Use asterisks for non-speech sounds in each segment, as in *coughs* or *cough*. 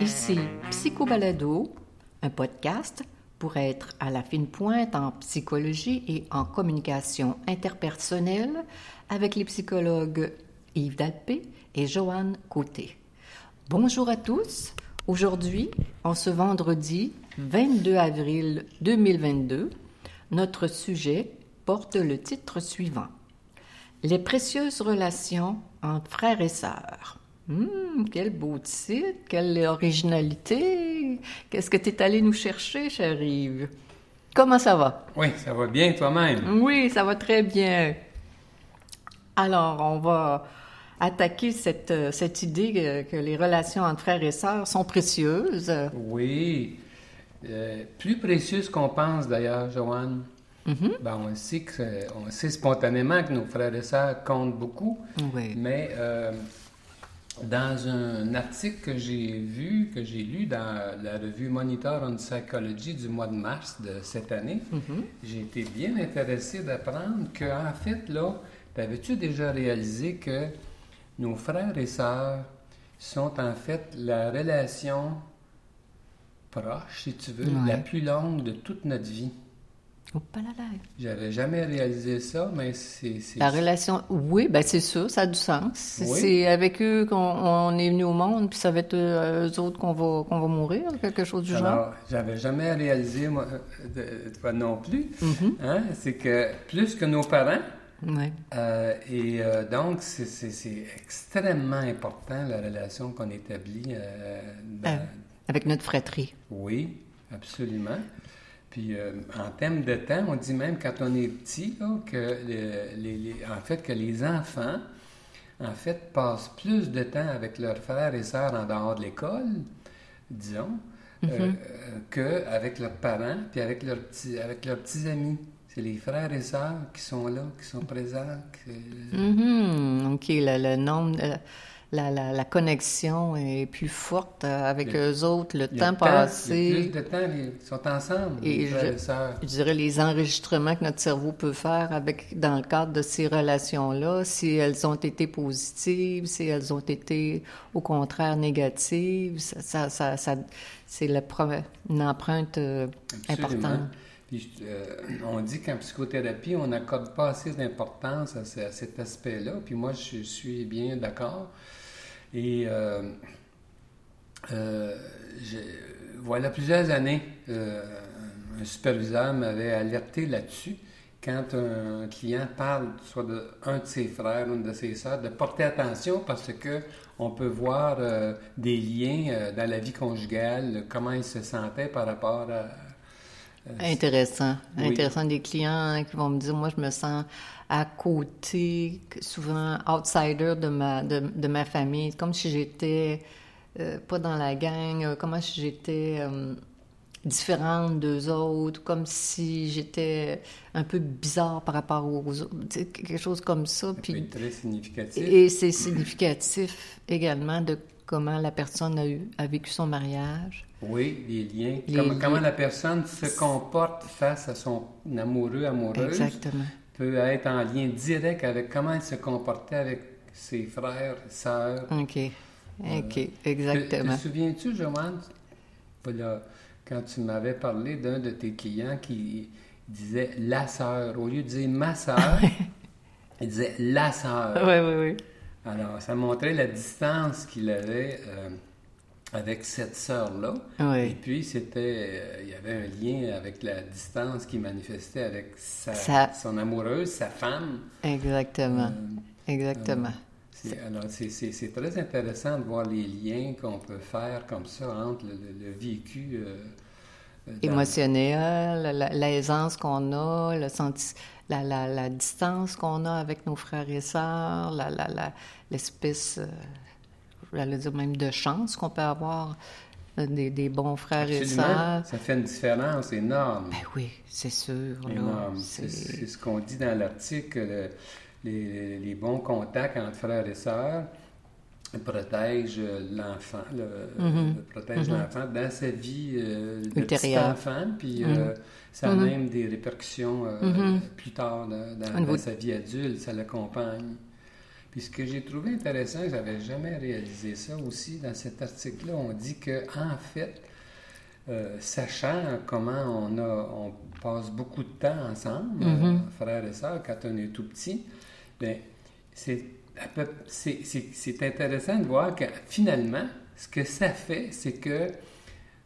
Ici Psychobalado, un podcast pour être à la fine pointe en psychologie et en communication interpersonnelle avec les psychologues Yves Dalpé et Joanne Côté. Bonjour à tous. Aujourd'hui, en ce vendredi 22 avril 2022, notre sujet porte le titre suivant Les précieuses relations entre frères et sœurs. Hum, quel beau titre, quelle originalité. Qu'est-ce que tu es allé nous chercher, cher Yves? Comment ça va? Oui, ça va bien toi-même? Oui, ça va très bien. Alors, on va attaquer cette, cette idée que, les relations entre frères et sœurs sont précieuses. Oui, euh, plus précieuses qu'on pense d'ailleurs, Joanne. Mhm. ben, on, sait que, on sait spontanément que nos frères et sœurs comptent beaucoup, Oui. mais euh, dans un article que j'ai vu, que j'ai lu dans la revue Monitor on Psychology du mois de mars de cette année, Mhm. j'ai été bien intéressé d'apprendre qu'en fait, là, t'avais-tu déjà réalisé que nos frères et sœurs sont en fait la relation proche, si tu veux, Ouais. la plus longue de toute notre vie? Pas la la. J'avais jamais réalisé ça, mais c'est... La relation, oui, ben c'est ça, ça a du sens. C'est- Oui. C'est avec eux qu'on on est venu au monde, puis ça va être euh, eux autres qu'on va, qu'on va mourir, quelque chose du genre. Alors, j'avais jamais réalisé, moi, euh, de- toi non plus, Mhm. hein, c'est que plus que nos parents, Ouais. euh, et euh, donc c'est extrêmement important la relation qu'on établit. euh, dans- Euh. Avec notre fratrie. Oui, absolument. Puis euh, en termes de temps, on dit même quand on est petit là, que le- les, les- en fait que les enfants en fait passent plus de temps avec leurs frères et sœurs en dehors de l'école, disons, euh, Mhm. euh, qu'avec leurs parents puis avec leurs petits avec leurs petits amis. C'est les frères et sœurs qui sont là, qui sont présents. Mhm. OK, le, le nombre, euh, la, la, la connexion est plus forte euh, avec Le- eux autres, le temps le temps, il y a passé. plus de temps, ils sont ensemble, Et je-. Je dirais les enregistrements que notre cerveau peut faire avec dans le cadre de ces relations-là, si elles ont été positives, si elles ont été au contraire négatives, ça, ça, ça, ça- c'est une empreinte euh, Absolument. importante. Puis, euh, on dit qu'en psychothérapie, on n'accorde pas assez d'importance à, ce- à cet aspect-là. Puis moi, je suis bien d'accord. Et euh, euh, voilà plusieurs années, euh, un superviseur m'avait alerté là-dessus. Quand un client parle soit de un de ses frères une de ses sœurs, de porter attention parce que on peut voir des liens dans la vie conjugale, comment ils se sentaient par rapport à, Intéressant. Oui. Intéressant des clients qui vont me dire, moi, je me sens à côté, souvent outsider de ma, de, de ma famille, comme si j'étais euh, pas dans la gang, euh, comme si j'étais euh, différente d'eux autres, comme si j'étais un peu bizarre par rapport aux autres, quelque chose comme ça. Ça peut Puis, être très significatif. et c'est significatif également de comment la personne a, eu, a vécu son mariage. Oui, les liens. Les comment, liens. comment la personne se comporte face à son amoureux, amoureuse, Exactement. peut être en lien direct avec comment elle se comportait avec ses frères, sœurs. OK. OK, Te, exactement. te souviens-tu, Joanne, voilà, quand tu m'avais parlé d'un de tes clients qui disait la sœur, au lieu de dire ma sœur, *laughs* il disait la sœur. Oui, oui, oui. Alors, ça montrait la distance qu'il avait euh, avec cette sœur-là. Oui. Et puis, c'était, euh, il y avait un lien avec la distance qu'il manifestait avec sa, Ça- son amoureuse, sa femme. Exactement. Euh, Exactement. alors, c'est, très intéressant de voir les liens qu'on peut faire comme ça entre le, le- le vécu Émotionnel, la- l'aisance qu'on a, le senti, la, la, la distance qu'on a avec nos frères et sœurs, la, la, la- l'espèce, euh, j'allais dire même de chance qu'on peut avoir euh, des, des bons frères et sœurs. Ça fait une différence énorme. Ben oui, c'est sûr. Énorme. C'est ce qu'on dit dans l'article, le- les, les bons contacts entre frères et sœurs protège l'enfant, le, Mhm. le protège Mhm. l'enfant dans sa vie euh, de petit enfant, puis Mhm. euh, ça a Mhm. même des répercussions euh, Mhm. plus tard dans, sa vie adulte, ça l'accompagne. Puis ce que j'ai trouvé intéressant, j'avais jamais réalisé ça aussi, dans cet article-là, on dit que en fait, euh, sachant comment on, a, on passe beaucoup de temps ensemble, Mhm. euh, frères et sœurs, quand on est tout petit, ben, c'est c'est- intéressant de voir que finalement, ce que ça fait, c'est que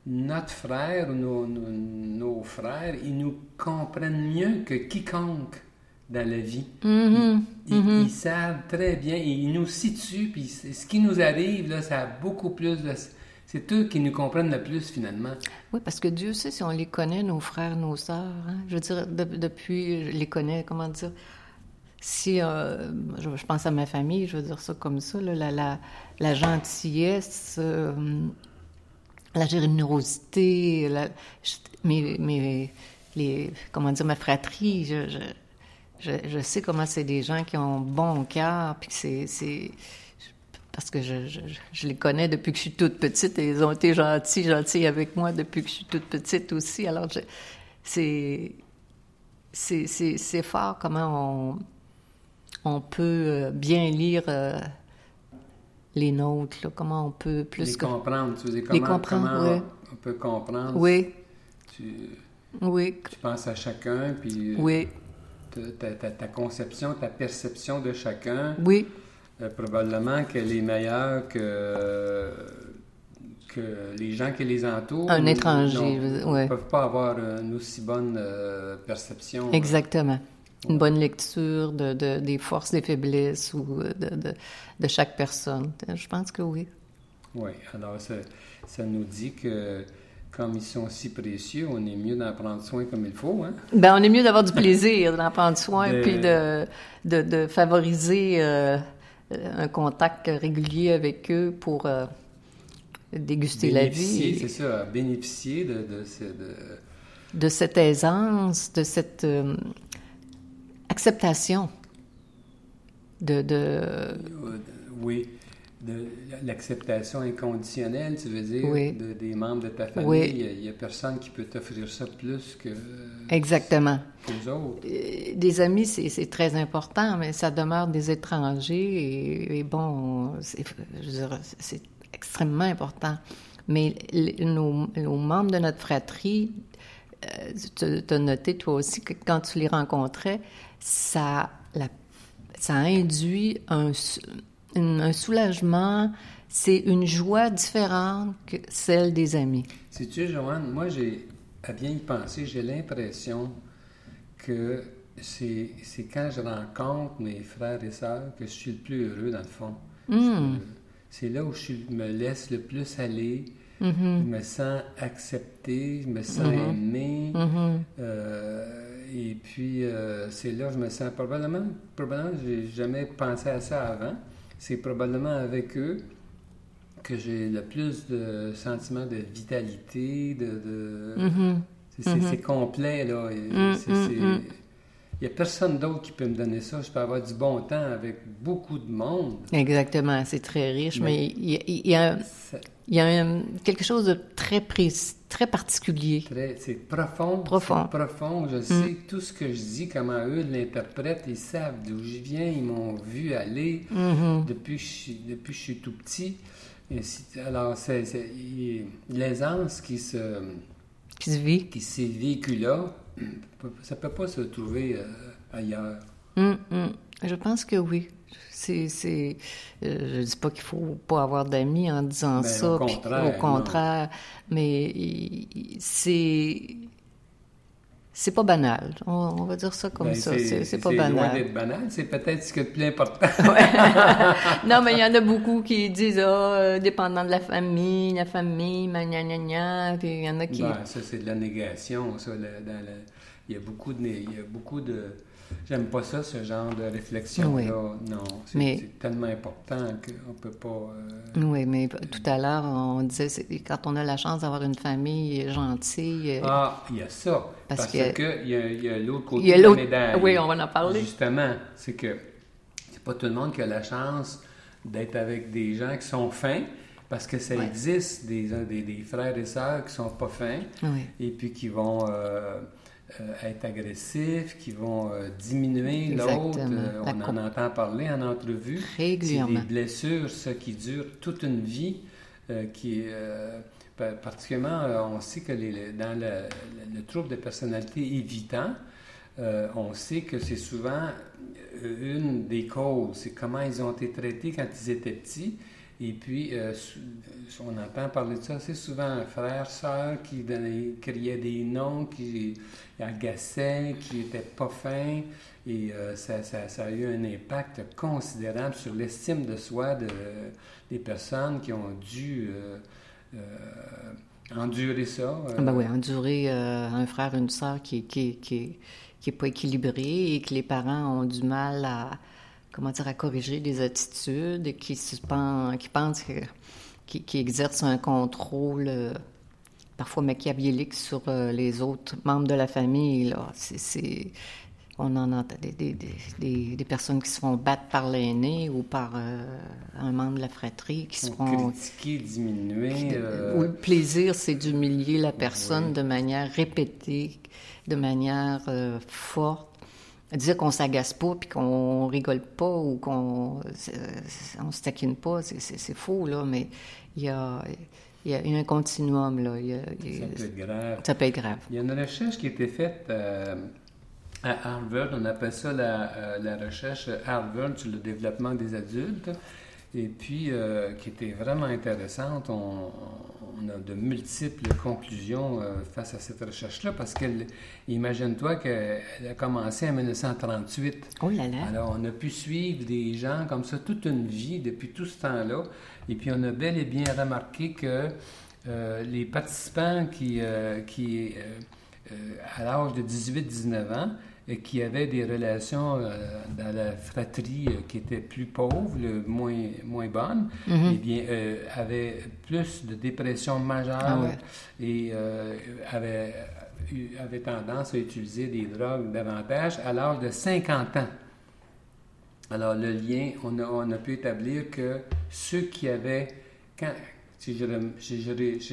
notre frère ou nos, nos- nos frères, ils nous comprennent mieux que quiconque dans la vie. Mhm. Ils, Mhm. ils savent très bien, ils nous situent, puis ce qui nous arrive, là, ça a beaucoup plus de... C'est eux qui nous comprennent le plus, finalement. Oui, parce que Dieu sait si on les connaît, nos frères, nos sœurs. hein. Je veux dire, de- depuis, je les connais, comment dire. Si, euh, je, pense à ma famille, je veux dire ça comme ça, la, la, gentillesse, euh, la générosité, la, je- les, comment dire, ma fratrie, je, je, sais comment c'est des gens qui ont bon cœur, puis c'est... parce que je, je, les connais depuis que je suis toute petite et ils ont été gentils, gentils avec moi depuis que je suis toute petite aussi. Alors, c'est, c'est fort comment on, on peut euh, bien lire euh, les nôtres, là, comment on peut plus les que... comprendre, tu veux dire, Les comment, comprendre, comment ouais. on peut comprendre. Oui, Tu, oui, tu penses à chacun, puis euh, oui, ta, ta- conception, ta perception de chacun, oui, euh, probablement qu'elle est meilleure que, que les gens qui les entourent. Un étranger, ne ouais. peuvent pas avoir une aussi bonne euh, perception. exactement. Une bonne lecture de, de- des forces, des faiblesses ou euh, de, de, de chaque personne. Je pense que oui. Oui, alors ça, ça nous dit que comme ils sont si précieux, on est mieux d'en prendre soin comme il faut. Hein? Ben, on est mieux d'avoir du plaisir, d'en prendre soin, De- puis de, de, de favoriser euh, un contact régulier avec eux pour euh, déguster la vie. c'est ça, bénéficier de, de, de- de cette aisance, de cette euh, acceptation de, de oui, l'acceptation inconditionnelle, tu veux dire, Oui. de- des membres de ta famille. Oui. Il n'y a, personne qui peut t'offrir ça plus que exactement. qu'aux autres. Euh, Des amis, c'est c'est très important, mais ça demeure des étrangers et, et bon, c'est extrêmement important. Mais les- nos, nos membres de notre fratrie, tu as noté toi aussi que quand tu les rencontrais, ça, la- ça induit un, sou- une- un soulagement, c'est une joie différente que celle des amis. Sais-tu, Joanne, moi, j'ai, à bien y penser, j'ai l'impression que c'est, c'est quand je rencontre mes frères et sœurs que je suis le plus heureux, dans le fond. Hmm. Je- c'est là où je me laisse le plus aller. Je me sens accepté, je me sens Mhm. aimé. Mhm. Euh, et puis, euh, c'est là que je me sens probablement, probablement, j'ai jamais pensé à ça avant. C'est probablement avec eux que j'ai le plus de sentiments de vitalité, de... de- c'est, complet, là. Mm, c'est- mm, mm. Il n'y a personne d'autre qui peut me donner ça. Je peux avoir du bon temps avec beaucoup de monde. Exactement, c'est très riche, mais, il y a, il y a- Ça- il y a un- quelque chose de très précis, très particulier. C'est profond. Profond. profond. Je sais tout ce que je dis, comment eux l'interprètent. Ils savent d'où je viens. Ils m'ont vu aller Mhm. depuis, que je suis, depuis que je suis tout petit. Et alors, c'est, l'aisance qui se, Qui se vit. qui s'est vécue là, ça ne peut pas se trouver euh, ailleurs. Hum, hum. Je pense que oui. C'est, euh, je dis pas qu'il faut pas avoir d'amis en disant Ben, ça. au contraire, au contraire, mais c'est, c'est pas banal. On, on va dire ça comme Ben, ça. C'est, c'est pas loin banal. d'être banal. C'est peut-être ce qui est le plus important. *laughs* non, mais il y en a beaucoup qui disent, ah, euh, dépendant de la famille, la famille, gna gna gna gna. Puis il y en a qui. Ben, ça, c'est de la négation. Ça, dans il y a beaucoup de... Il y a beaucoup de J'aime pas ça, ce genre de réflexion-là. Oui. Non, c'est Mais- tellement important qu'on peut pas... euh, Oui, mais tout à l'heure, on disait, quand on a la chance d'avoir une famille gentille. euh, Ah, il y a ça. Parce Parce, que- que, il y a, l'autre côté Il y a de la médaille. oui, on va en parler. Justement, c'est que c'est pas tout le monde qui a la chance d'être avec des gens qui sont fins, parce que ça existe des, des, des, frères et sœurs qui sont pas fins, et puis qui vont euh, euh, être agressifs, qui vont euh, diminuer l'autre. on en entend parler en entrevue. C'est des blessures, ça, qui durent toute une vie, qui particulièrement, on sait que les, dans le, le, trouble de personnalité évitant, on sait que c'est souvent une des causes, c'est comment ils ont été traités quand ils étaient petits. Et puis, euh, on entend parler de ça assez souvent, frère, sœur qui criaient des noms, qui agaçaient, qui n'étaient pas fins. Et euh, ça, a eu un impact considérable sur l'estime de soi de, des personnes qui ont dû euh, endurer ça. Ben oui, endurer un frère, une sœur qui, qui, qui qui n'est pas équilibré et que les parents ont du mal à, comment dire, à corriger des attitudes qui, qui pensent que, qui, exercent un contrôle euh, parfois machiavélique sur euh, les autres membres de la famille. Là. C'est, on en entend des, des, des, des, personnes qui se font battre par l'aîné ou par euh, un membre de la fratrie qui se font critiquer, diminuer. Où le plaisir, c'est d'humilier la personne de manière répétée de manière forte. Dire qu'on s'agace pas puis qu'on rigole pas ou qu'on on se taquine pas, c'est faux, là, mais il y a, il y a un continuum, là. ça peut être grave. Ça peut être grave. Il y a une recherche qui a été faite euh, à Harvard, on appelle ça la, euh, la, recherche Harvard sur le développement des adultes, et puis qui était vraiment intéressante. On, on a de multiples conclusions euh, face à cette recherche-là, parce qu'elle, imagine-toi qu'elle a commencé en 1938. Oh là là! Alors, on a pu suivre des gens comme ça toute une vie depuis tout ce temps-là, et puis on a bel et bien remarqué que euh, les participants qui, euh, qui à l'âge de 18-19 ans, qui avaient des relations euh, dans la fratrie euh, qui était plus pauvre, moins, moins bonne, mm-hmm. eh bien, euh, avaient plus de dépression majeure ah et avaient, avait tendance à utiliser des drogues davantage à l'âge de 50 ans. Alors, le lien, on a, on a pu établir que ceux qui avaient, quand, si je,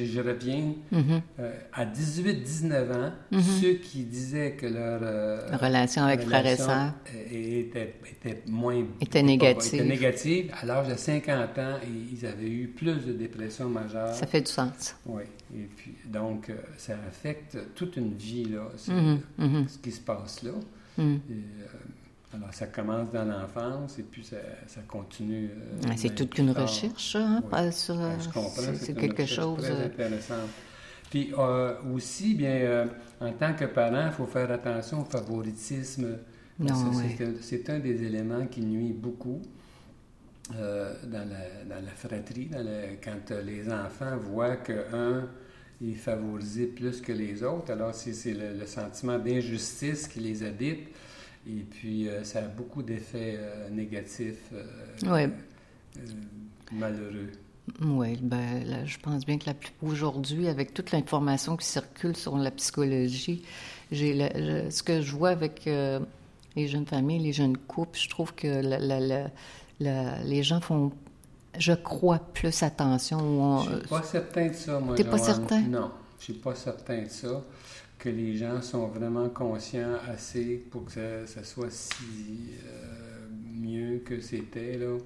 je, reviens mm-hmm. euh, à 18-19 ans, mm-hmm. ceux qui disaient que leur euh, relation avec frères et sœurs était, était, moins était négative. Était négative. À l'âge de 50 ans, ils avaient eu plus de dépression majeure. Ça fait du sens. Oui. Et puis, donc, euh, ça affecte toute une vie, là, mm-hmm. ce qui se passe là. Mm. Alors, ça commence dans l'enfance et puis ça, continue. Euh, c'est toute une recherche, hein, sur, ben, je comprends. C'est quelque chose. Très euh, intéressant. Puis euh, aussi, bien, en tant que parent, il faut faire attention au favoritisme. C'est un, des éléments qui nuit beaucoup dans, la, dans, la, fratrie, quand les enfants voient qu'un est favorisé plus que les autres. Alors, c'est le, le, sentiment d'injustice qui les habite. Et puis, euh, ça a beaucoup d'effets euh, négatifs, euh, malheureux. Oui, ben, je pense bien que aujourd'hui, avec toute l'information qui circule sur la psychologie, j'ai ce que je vois avec les jeunes familles, les jeunes couples, je trouve que les gens font, je crois, plus attention. Je ne suis pas certain de ça, moi. Tu pas certain? Non, je suis pas certain de ça que les gens sont vraiment conscients assez pour que ça, soit si euh, mieux que c'était, là.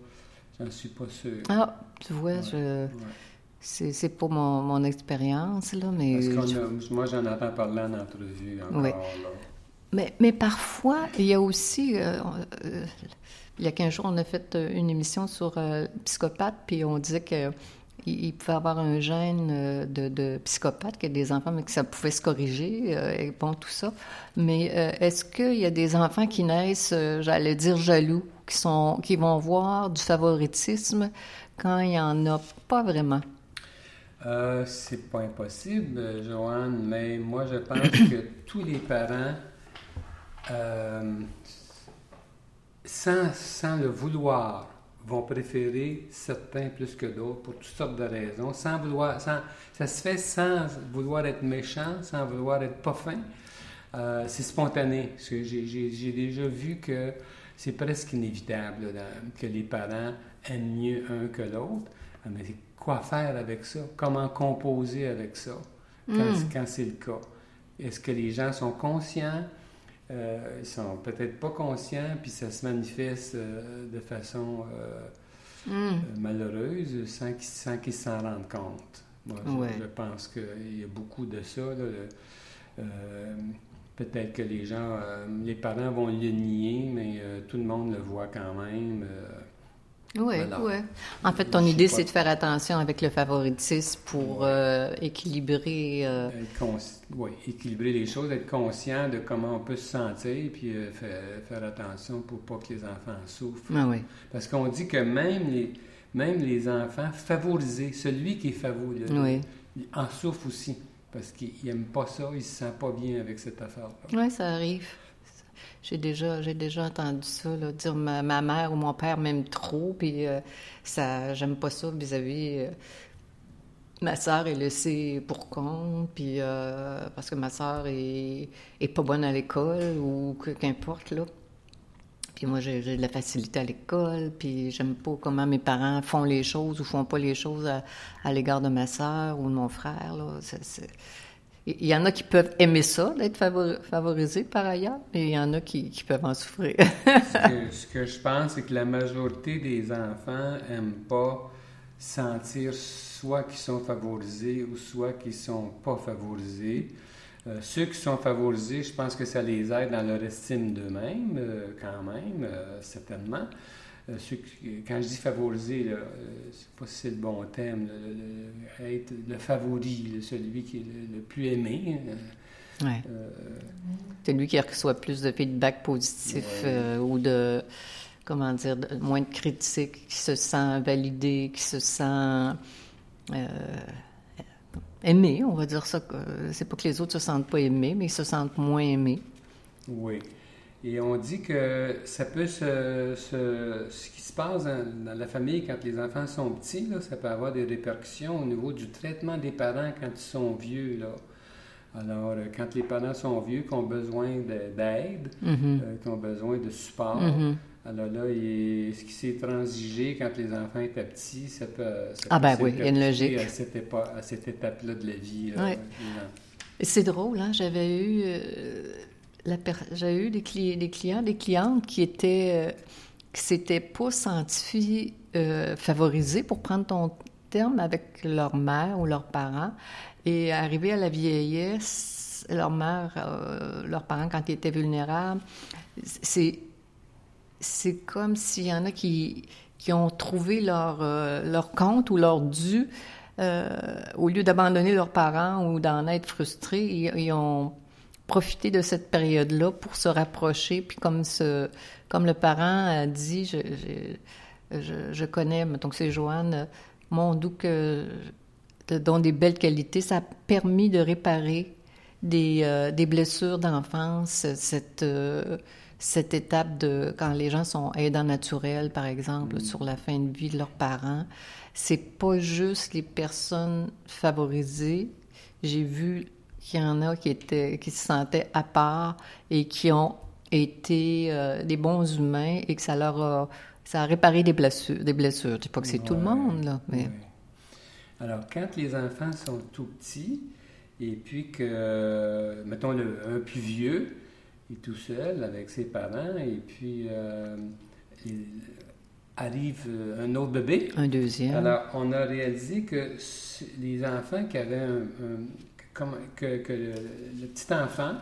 J'en suis pas sûr. Ah, tu vois, je... C'est pour mon, mon expérience, là, mais... Parce moi, j'en entends parler en entrevue encore, là. Mais, mais parfois, il y a aussi... Euh, euh, il y a 15 jours, on a fait une émission sur psychopathe, puis on disait que il, pouvait avoir un gène euh, de, psychopathe, que des enfants, mais que ça pouvait se corriger, euh, et bon, tout ça. Mais euh, est-ce qu'il y a des enfants qui naissent, j'allais dire jaloux, qui, sont, qui vont voir du favoritisme quand il n'y en a pas vraiment? c'est pas impossible, Joanne, mais moi je pense que *coughs* tous les parents, sans, sans le vouloir, vont préférer certains plus que d'autres pour toutes sortes de raisons, sans vouloir, sans, ça se fait sans vouloir être méchant, sans vouloir être pas fin. Euh, c'est spontané. J'ai déjà vu que c'est presque inévitable que les parents aiment mieux un que l'autre. Ah, mais quoi faire avec ça? Comment composer avec ça? Quand, Mm. quand c'est le cas? Est-ce que les gens sont conscients? Euh, ils sont peut-être pas conscients, puis ça se manifeste euh, de façon euh, Mm. euh, malheureuse sans qu'ils s'en rendent compte. Moi, je, Ouais. je pense qu'il y a beaucoup de ça. Peut-être que les gens, les parents vont le nier, mais tout le monde le voit quand même. Oui, Voilà. oui. En fait, ton idée, pas. c'est de faire attention avec le favoritisme pour euh, équilibrer. euh, oui, équilibrer les choses, être conscient de comment on peut se sentir, puis euh, faire, faire attention pour pas que les enfants souffrent. Ah oui. Parce qu'on dit que même les, même les enfants favorisés, celui qui est favorisé, Oui. il en souffre aussi. Parce qu'il n'aime pas ça, il se sent pas bien avec cette affaire-là. Oui, ça arrive. J'ai déjà, j'ai déjà entendu ça, dire ma, mère ou mon père m'aime trop, puis euh, ça, j'aime pas ça vis-à-vis. euh, ma sœur est laissée pour compte, puis euh, parce que ma sœur est, pas bonne à l'école ou qu'importe, là. Puis moi, j'ai de la facilité à l'école, puis j'aime pas comment mes parents font les choses ou font pas les choses à, l'égard de ma sœur ou de mon frère, il y en a qui peuvent aimer ça, d'être favori- favorisés par ailleurs, mais il y en a qui, qui peuvent en souffrir. ce, que, *laughs* ce que je pense, c'est que la majorité des enfants n'aiment pas sentir soit qu'ils sont favorisés ou soit qu'ils sont pas favorisés. Euh, ceux qui sont favorisés, je pense que ça les aide dans leur estime d'eux-mêmes, euh, quand même, euh, certainement. Euh, ceux qui- quand je dis favorisé, là, euh, c'est pas si c'est le bon terme, là, le- le- être le favori, là, celui qui est le, le plus aimé. euh, ouais. euh, C'est lui qui reçoit plus de feedback positif Ouais. euh, ou de, comment dire, de- moins de critiques, qui se sent validé, qui se sent euh, aimé, on va dire ça. C'est pas que les autres se sentent pas aimés, mais ils se sentent moins aimés. Oui. Et on dit que ça peut se, se- ce qui se passe dans, la famille quand les enfants sont petits, là, ça peut avoir des répercussions au niveau du traitement des parents quand ils sont vieux. Là. Alors, euh, quand les parents sont vieux, qui ont besoin de- d'aide, euh, qui ont besoin de support, Mhm. alors là, il- ce qui s'est transigé quand les enfants étaient petits, ça peut. ça Ah peut ben oui, il y a une logique. À cette, épa- à cette étape-là de la vie. Ouais. C'est drôle, hein? J'avais eu, euh, j'avais eu des, cli- des clients, des clientes qui étaient, euh, qui s'étaient pas sentis euh, favorisés, pour prendre ton terme, avec leur mère ou leurs parents. Et arrivé à la vieillesse, leur mère, euh, leurs parents, quand ils étaient vulnérables, c'est, c'est comme s'il y en a qui, qui ont trouvé leur, euh, leur compte ou leur dû au lieu d'abandonner leurs parents ou d'en être frustrés, ils ont profité de cette période-là pour se rapprocher. Puis comme, ce, comme le parent a dit, je, je, je, je connais, mettons que c'est Joanne, mon doux que, dont des belles qualités, ça a permis de réparer des, euh, des blessures d'enfance, cette, euh, cette étape de quand les gens sont aidants naturels, par exemple, sur la fin de vie de leurs parents. C'est pas juste les personnes favorisées. J'ai vu qu'il y en a qui étaient qui se sentaient à part et qui ont été euh, des bons humains et que ça leur a ça a réparé des blessures. Des blessures. Je dis pas que c'est tout le monde là, mais ouais. Alors, quand les enfants sont tout petits, et puis que, mettons, le, un plus vieux est tout seul avec ses parents, et puis euh, il arrive euh, un autre bébé, un deuxième. alors on a réalisé que les enfants qui avaient un, un- comme, que, que le, le petit enfant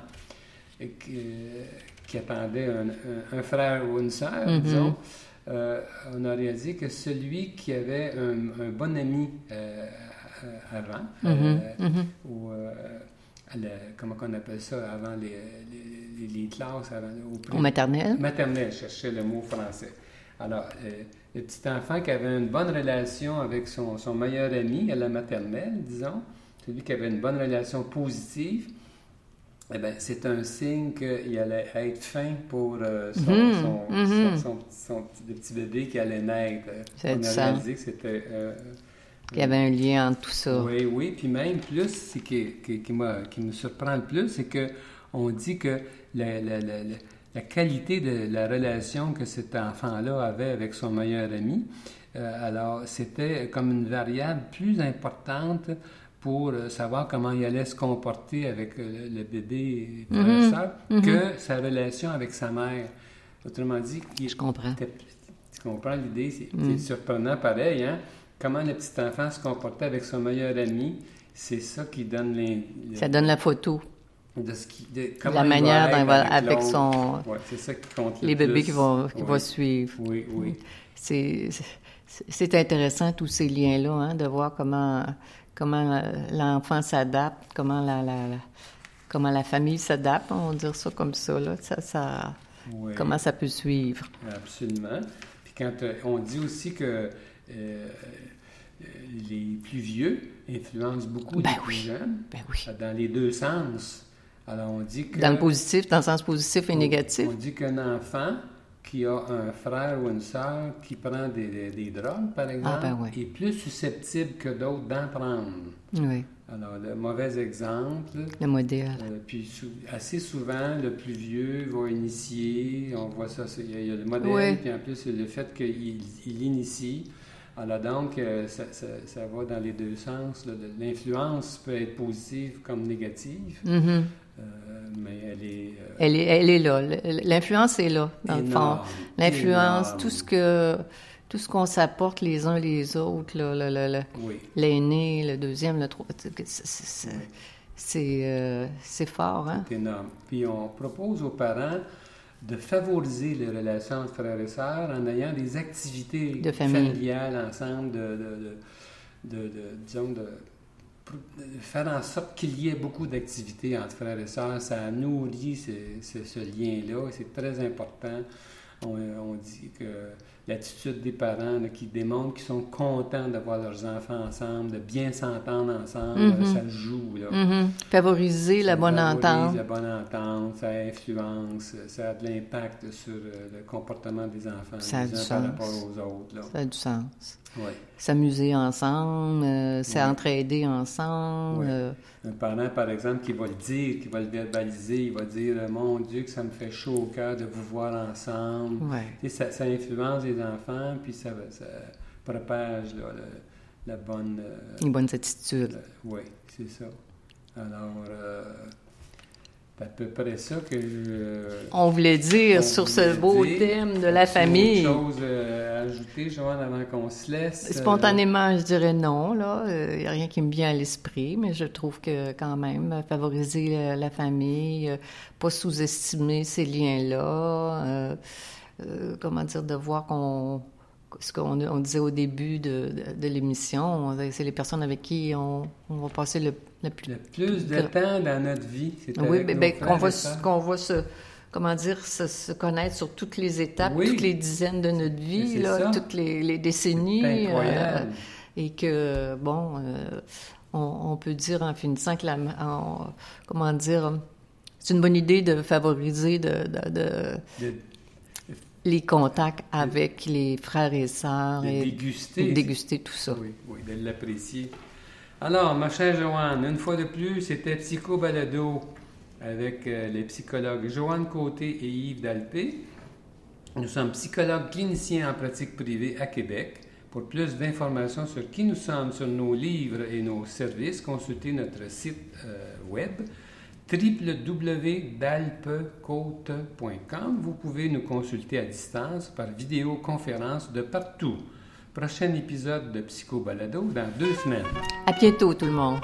qui, attendait un, un- un frère ou une sœur, Mhm. disons, euh, on a réalisé que celui qui avait un, un bon ami euh, avant, Mhm, euh, mhm. ou comment on appelle ça, avant les, les, les- les classes, avant, au, Au maternel. Maternelle, je cherchais le mot français. Alors, le petit enfant qui avait une bonne relation avec son, son meilleur ami à la maternelle, disons, celui qui avait une bonne relation positive, eh bien, c'est un signe qu'il allait être fin pour euh, son, Mhm, son, mhm. son- son- son petit, bébé qui allait naître. Ça a On a réalisé que c'était... euh, Il y avait un lien entre tout ça. oui, oui. Puis même plus, ce qui, qui, qui, m'a- qui me surprend le plus, c'est que on dit que la, la- la- la- la qualité de la relation que cet enfant-là avait avec son meilleur ami Euh, alors, c'était comme une variable plus importante pour euh, savoir comment il allait se comporter avec euh, le bébé et Mhm. ça, Mhm. que sa relation avec sa mère. Autrement dit, il Je comprends. tu comprends l'idée, c'est Mm. c'est surprenant pareil, hein? Comment le petit enfant se comportait avec son meilleur ami, c'est ça qui donne les, le- Ça donne la photo. de ce qui, de, La comment manière il va avec son... Ouais, c'est ça qui compte le Les bébés plus. qui vont, qui vont suivre. Oui, oui. C'est intéressant tous ces liens-là, hein, de voir comment, comment euh, l'enfant s'adapte, comment la, la- la- comment la famille s'adapte, on va dire ça comme ça, là. Ça, ça, oui. comment ça peut suivre. Absolument. Puis quand euh, on dit aussi que euh, les plus vieux influencent beaucoup Ben les plus jeunes, Ben oui. dans les deux sens. Alors on dit que... Dans le positif, dans le sens positif et négatif. On dit qu'un enfant qui a un frère ou une sœur qui prend des, des- des drogues, par exemple, ben est plus susceptible que d'autres d'en prendre. Oui, Alors, le mauvais exemple, le modèle. euh, puis sou- assez souvent, le plus vieux va initier, on voit ça, il y, a- il y a le modèle, Oui. puis en plus, le fait qu'il il initie. Alors donc, euh, ça, ça- ça va dans les deux sens. L'influence peut être positive comme négative, Mhm. euh, mais elle est... euh, Elle, est, elle est là. L'influence est là, dans le fond. énorme, L'influence, énorme. tout ce que tout ce qu'on s'apporte les uns les autres, le- Oui. l'aîné, le deuxième, le troisième, c'est- Oui. euh, fort, hein? C'est énorme. Puis on propose aux parents de favoriser les relations entre frères et sœurs en ayant des activités De familiales ensemble, de, de, de- de- disons, de faire en sorte qu'il y ait beaucoup d'activités entre frères et sœurs. Ça nourrit ce, lien-là c'est très important. On dit que l'attitude des parents là, qui démontrent qu'ils sont contents d'avoir leurs enfants ensemble, de bien s'entendre ensemble, Mhm. ça joue. Là. Mhm. Favoriser la bonne favorise entente. La bonne entente, ça influence, ça a de l'impact sur euh, le comportement des enfants, Ça a des du uns par rapport aux autres. Là. Ça a du sens. Ouais. S'amuser ensemble, euh, Ouais. s'entraider ensemble. Ouais. euh, Un parent, par exemple, qui va le dire, qui va le verbaliser, il va dire Mon Dieu, que ça me fait chaud au cœur de vous voir ensemble. ça, ça influence les enfants, puis ça, ça propage là, le- la bonne. euh, Une bonne attitude. oui, c'est ça. Alors, euh, c'est à peu près ça que je. On voulait dire On sur ce beau dire. thème de la famille. Autre chose euh, à ajouter, Joanne, avant qu'on se laisse? euh, Spontanément, je dirais non. Il n'y a rien qui me vient à l'esprit, mais je trouve que quand même, euh, favoriser la, famille, euh, pas sous-estimer ces liens-là, euh, euh, comment dire, de voir qu'on ce qu'on on disait au début de, de, de l'émission, c'est les personnes avec qui on, on va passer le, le plus Le plus de temps dans notre vie, c'est oui, ben, ben, qu'on va, qu'on va se, comment dire, se, se connaître sur toutes les étapes, Oui. toutes les dizaines de notre vie, là, toutes les, les décennies. Incroyable. euh, et que, bon, euh, on, on peut dire en finissant que la, en- comment dire, c'est une bonne idée de favoriser De, les contacts avec les frères et sœurs de et déguster. déguster tout ça. Oui, oui, de l'apprécier. Alors, ma chère Joanne, une fois de plus, c'était Psycho Balado avec euh, les psychologues Joanne Côté et Yves Dalpé. Nous sommes psychologues cliniciens en pratique privée à Québec. Pour plus d'informations sur qui nous sommes, sur nos livres et nos services, consultez notre site euh, web www.dalpecôte.com. Vous pouvez nous consulter à distance par vidéoconférence de partout. Prochain épisode de Psycho Balado dans deux semaines. À bientôt, tout le monde.